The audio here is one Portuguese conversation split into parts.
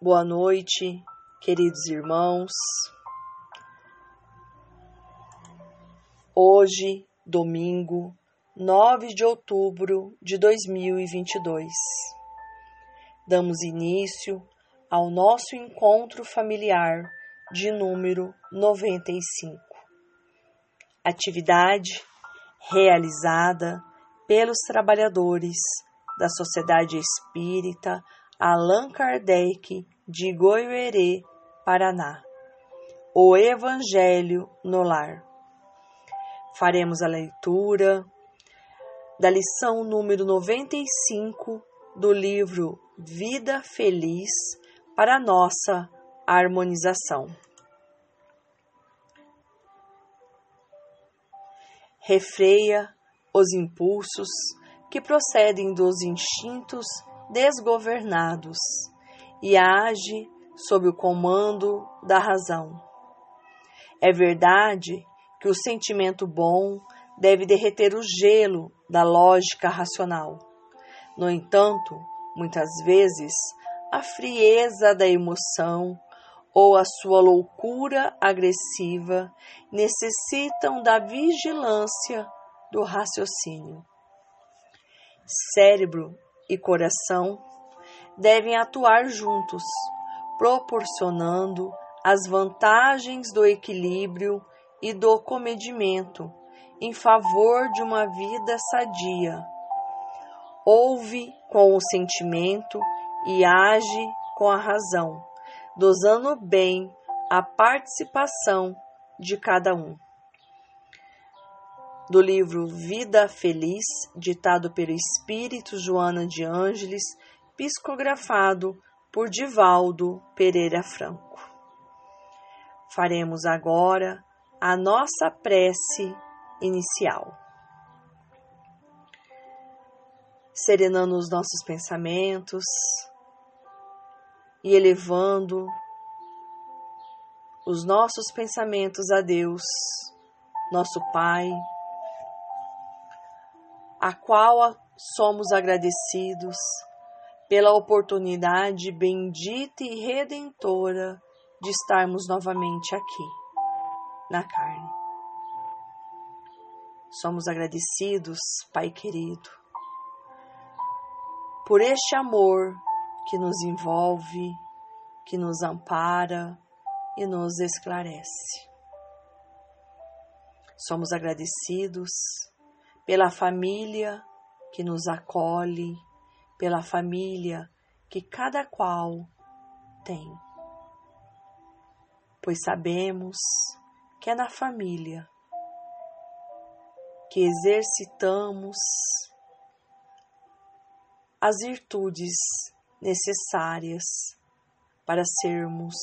Boa noite, queridos irmãos. Hoje, domingo, 9 de outubro de 2022, damos início ao nosso encontro familiar de número 95. Atividade realizada pelos trabalhadores da Sociedade Espírita Allan Kardec de Goiuerê, Paraná. O Evangelho no Lar. Faremos a leitura da lição número 95 do livro Vida Feliz para nossa harmonização. Refreia os impulsos que procedem dos instintos desgovernados e age sob o comando da razão. É verdade que o sentimento bom deve derreter o gelo da lógica racional. No entanto, muitas vezes, a frieza da emoção ou a sua loucura agressiva necessitam da vigilância do raciocínio. Cérebro e coração devem atuar juntos, proporcionando as vantagens do equilíbrio e do comedimento em favor de uma vida sadia. Ouve com o sentimento e age com a razão, dosando bem a participação de cada um do livro Vida Feliz, ditado pelo Espírito Joana de Ângeles, psicografado por Divaldo Pereira Franco. Faremos agora a nossa prece inicial. Serenando os nossos pensamentos e elevando os nossos pensamentos a Deus, nosso Pai, a qual somos agradecidos pela oportunidade bendita e redentora de estarmos novamente aqui, na carne. Somos agradecidos, Pai querido, por este amor que nos envolve, que nos ampara e nos esclarece. Somos agradecidos pela família que nos acolhe, pela família que cada qual tem. Pois sabemos que é na família que exercitamos as virtudes necessárias para sermos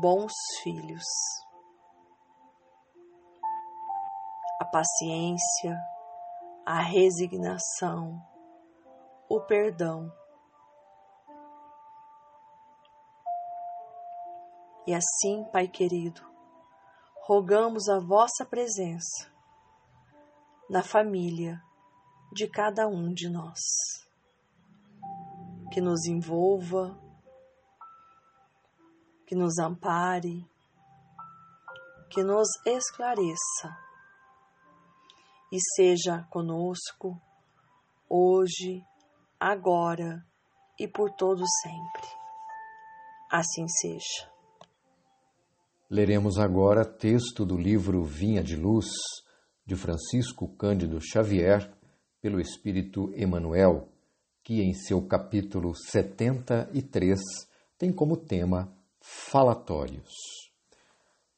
bons filhos. A paciência, a resignação, o perdão. E assim, Pai querido, rogamos a vossa presença na família de cada um de nós, que nos envolva, que nos ampare, que nos esclareça e seja conosco, hoje, agora e por todo sempre. Assim seja. Leremos agora texto do livro Vinha de Luz, de Francisco Cândido Xavier, pelo Espírito Emanuel, que em seu capítulo 73 tem como tema Falatórios.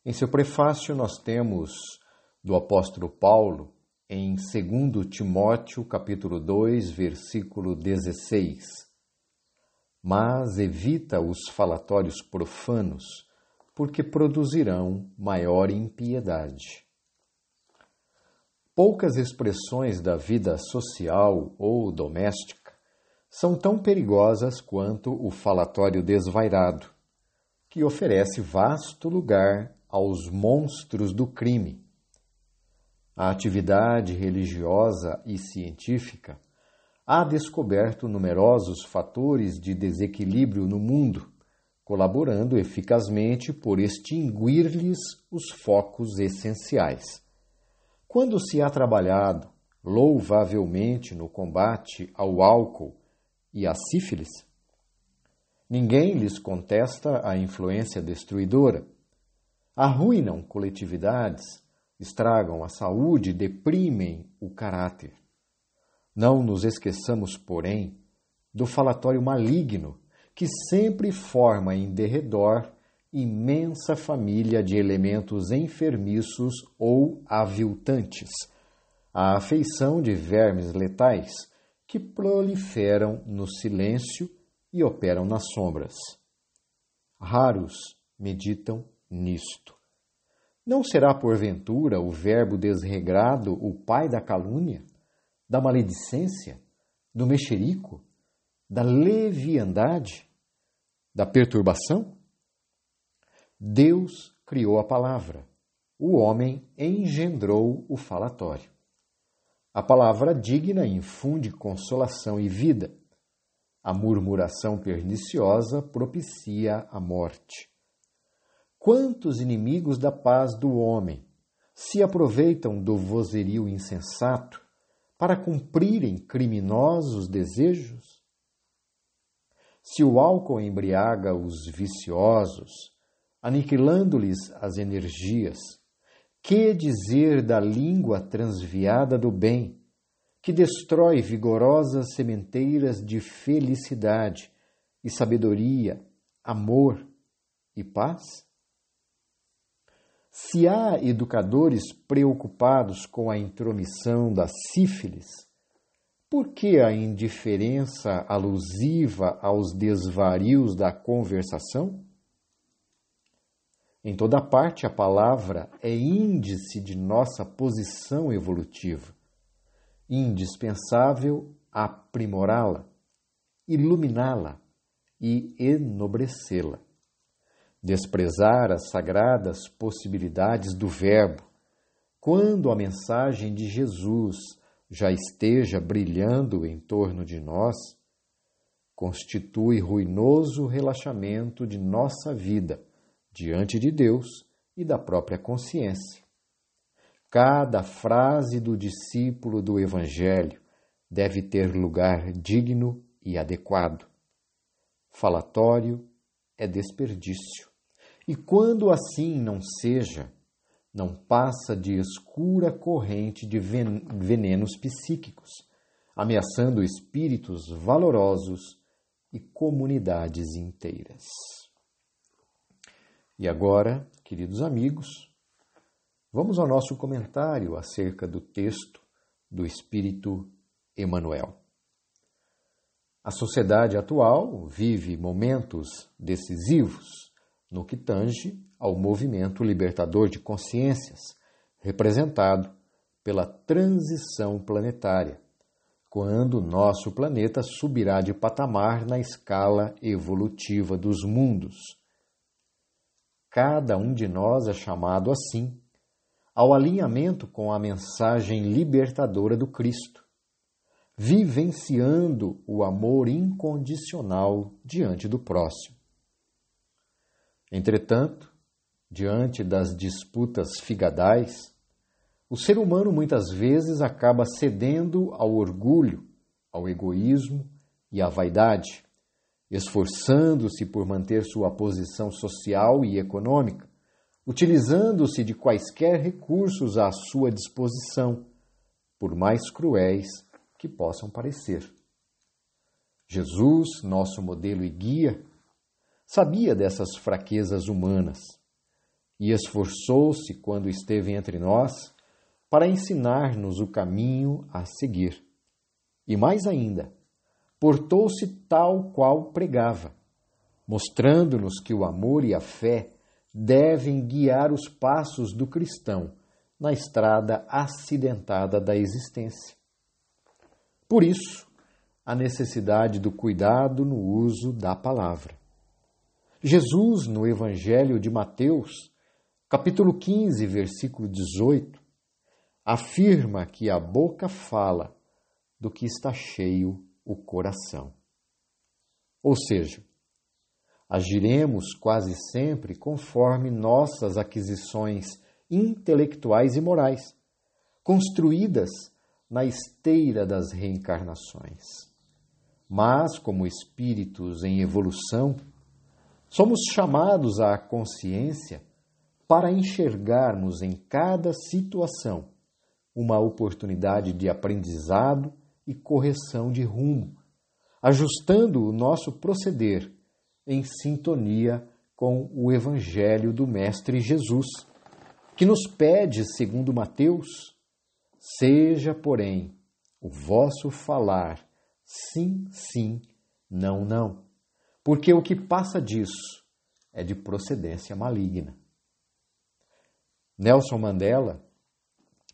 Em seu prefácio, nós temos do apóstolo Paulo em 2 Timóteo capítulo 2, versículo 16. Mas evita os falatórios profanos, porque produzirão maior impiedade. Poucas expressões da vida social ou doméstica são tão perigosas quanto o falatório desvairado, que oferece vasto lugar aos monstros do crime a atividade religiosa e científica há descoberto numerosos fatores de desequilíbrio no mundo, colaborando eficazmente por extinguir-lhes os focos essenciais. Quando se há trabalhado louvavelmente no combate ao álcool e à sífilis, ninguém lhes contesta a influência destruidora. Arruinam coletividades, estragam a saúde deprimem o caráter. Não nos esqueçamos, porém, do falatório maligno que sempre forma em derredor imensa família de elementos enfermiços ou aviltantes, a afeição de vermes letais que proliferam no silêncio e operam nas sombras. Raros meditam nisto. Não será porventura o verbo desregrado o pai da calúnia? da maledicência, do mexerico, da leviandade, da perturbação? Deus criou a palavra, o homem engendrou o falatório. A palavra digna infunde consolação e vida. A murmuração perniciosa propicia a morte. Quantos inimigos da paz do homem se aproveitam do vozerio insensato para cumprirem criminosos desejos? Se o álcool embriaga os viciosos, aniquilando-lhes as energias, que dizer da língua transviada do bem, que destrói vigorosas sementeiras de felicidade e sabedoria, amor e paz? Se há educadores preocupados com a intromissão da sífilis, por que a indiferença alusiva aos desvarios da conversação? Em toda parte, a palavra é índice de nossa posição evolutiva, indispensável aprimorá-la, iluminá-la e enobrecê-la desprezar as sagradas possibilidades do Verbo, quando a mensagem de Jesus já esteja brilhando em torno de nós, constitui ruinoso relaxamento de nossa vida diante de Deus e da própria consciência. Cada frase do discípulo do Evangelho deve ter lugar digno e adequado. Falatório é desperdício. E quando assim não seja, não passa de escura corrente de venenos psíquicos, ameaçando espíritos valorosos e comunidades inteiras. E agora, queridos amigos, vamos ao nosso comentário acerca do texto do Espírito Emmanuel. A sociedade atual vive momentos decisivos no que tange ao movimento libertador de consciências, representado pela transição planetária, quando nosso planeta subirá de patamar na escala evolutiva dos mundos. Cada um de nós é chamado assim ao alinhamento com a mensagem libertadora do Cristo, vivenciando o amor incondicional diante do próximo. Entretanto, diante das disputas figadais, o ser humano muitas vezes acaba cedendo ao orgulho, ao egoísmo e à vaidade, esforçando-se por manter sua posição social e econômica, utilizando-se de quaisquer recursos à sua disposição, por mais cruéis que possam parecer. Jesus, nosso modelo e guia, Sabia dessas fraquezas humanas e esforçou-se, quando esteve entre nós, para ensinar-nos o caminho a seguir. E mais ainda, portou-se tal qual pregava, mostrando-nos que o amor e a fé devem guiar os passos do cristão na estrada acidentada da existência. Por isso, a necessidade do cuidado no uso da palavra. Jesus, no Evangelho de Mateus, capítulo 15, versículo 18, afirma que a boca fala do que está cheio o coração. Ou seja, agiremos quase sempre conforme nossas aquisições intelectuais e morais, construídas na esteira das reencarnações. Mas, como espíritos em evolução, somos chamados à consciência para enxergarmos em cada situação uma oportunidade de aprendizado e correção de rumo, ajustando o nosso proceder em sintonia com o Evangelho do Mestre Jesus, que nos pede, segundo Mateus, seja, porém, o vosso falar sim, sim, não, não, porque o que passa disso é de procedência maligna. Nelson Mandela,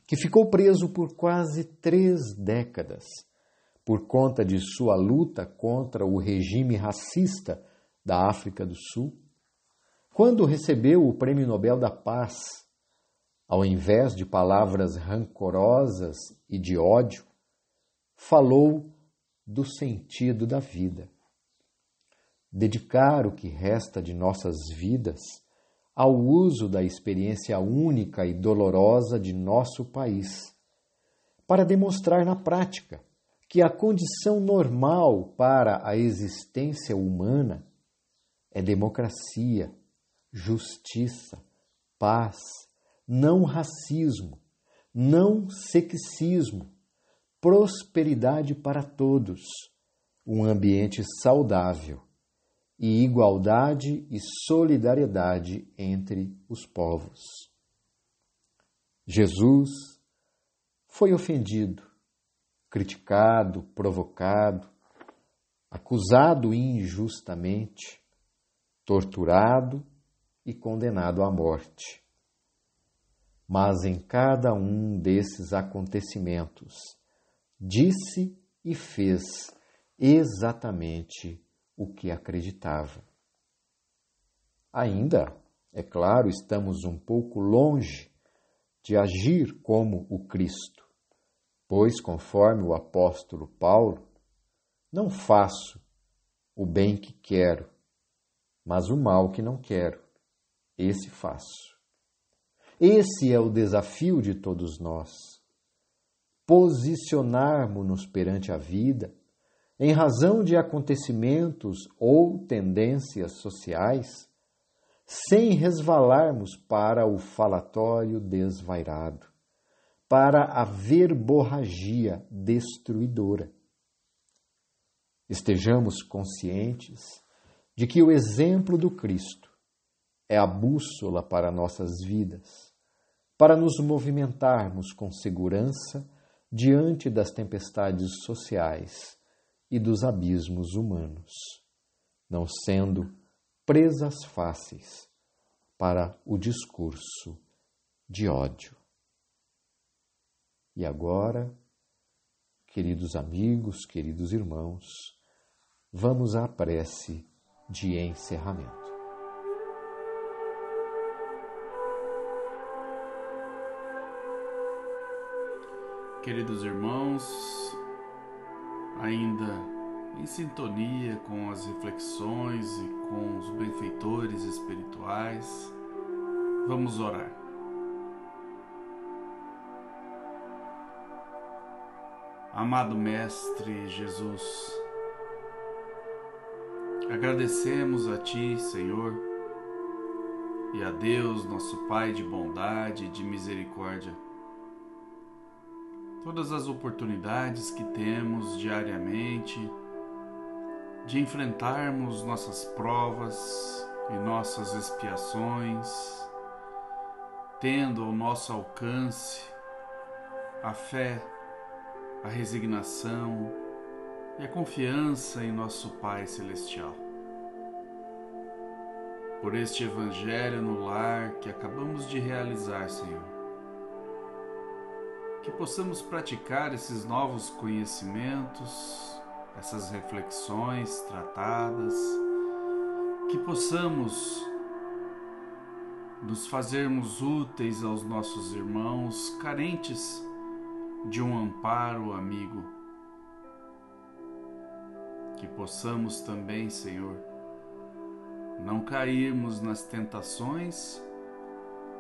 que ficou preso por quase três décadas por conta de sua luta contra o regime racista da África do Sul, quando recebeu o Prêmio Nobel da Paz, ao invés de palavras rancorosas e de ódio, falou do sentido da vida. Dedicar o que resta de nossas vidas ao uso da experiência única e dolorosa de nosso país, para demonstrar na prática que a condição normal para a existência humana é democracia, justiça, paz, não racismo, não sexismo, prosperidade para todos, um ambiente saudável e igualdade e solidariedade entre os povos. Jesus foi ofendido, criticado, provocado, acusado injustamente, torturado e condenado à morte. Mas em cada um desses acontecimentos, disse e fez exatamente o que acreditava. Ainda, é claro, estamos um pouco longe de agir como o Cristo, pois, conforme o apóstolo Paulo, não faço o bem que quero, mas o mal que não quero, esse faço. Esse é o desafio de todos nós. Posicionarmos-nos perante a vida em razão de acontecimentos ou tendências sociais, sem resvalarmos para o falatório desvairado, para a verborragia destruidora. Estejamos conscientes de que o exemplo do Cristo é a bússola para nossas vidas, para nos movimentarmos com segurança diante das tempestades sociais e dos abismos humanos, não sendo presas fáceis para o discurso de ódio. E agora, queridos amigos, queridos irmãos, vamos à prece de encerramento. Queridos irmãos, ainda em sintonia com as reflexões e com os benfeitores espirituais, vamos orar. Amado Mestre Jesus, agradecemos a Ti, Senhor, e a Deus, nosso Pai de bondade e de misericórdia todas as oportunidades que temos diariamente de enfrentarmos nossas provas e nossas expiações, tendo ao nosso alcance a fé, a resignação e a confiança em nosso Pai Celestial. Por este Evangelho no lar que acabamos de realizar, Senhor que possamos praticar esses novos conhecimentos, essas reflexões tratadas, que possamos nos fazermos úteis aos nossos irmãos carentes de um amparo amigo, Que possamos também, Senhor, não cairmos nas tentações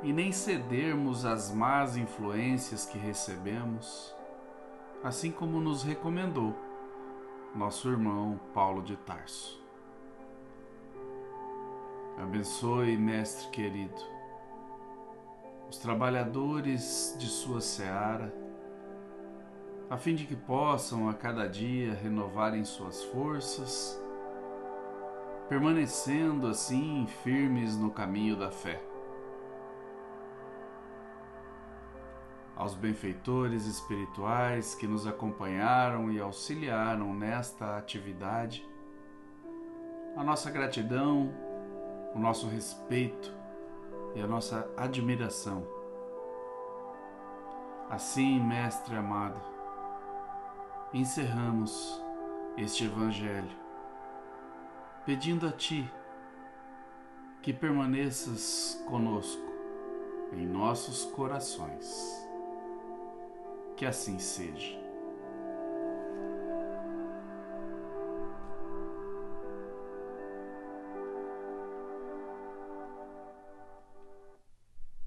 e nem cedermos às más influências que recebemos, assim como nos recomendou nosso irmão Paulo de Tarso. Abençoe, Mestre querido, os trabalhadores de sua seara, a fim de que possam a cada dia renovarem suas forças, permanecendo assim firmes no caminho da fé. Aos benfeitores espirituais que nos acompanharam e auxiliaram nesta atividade, a nossa gratidão, o nosso respeito e a nossa admiração. Assim, Mestre amado, encerramos este Evangelho, pedindo a Ti que permaneças conosco em nossos corações. Que assim seja.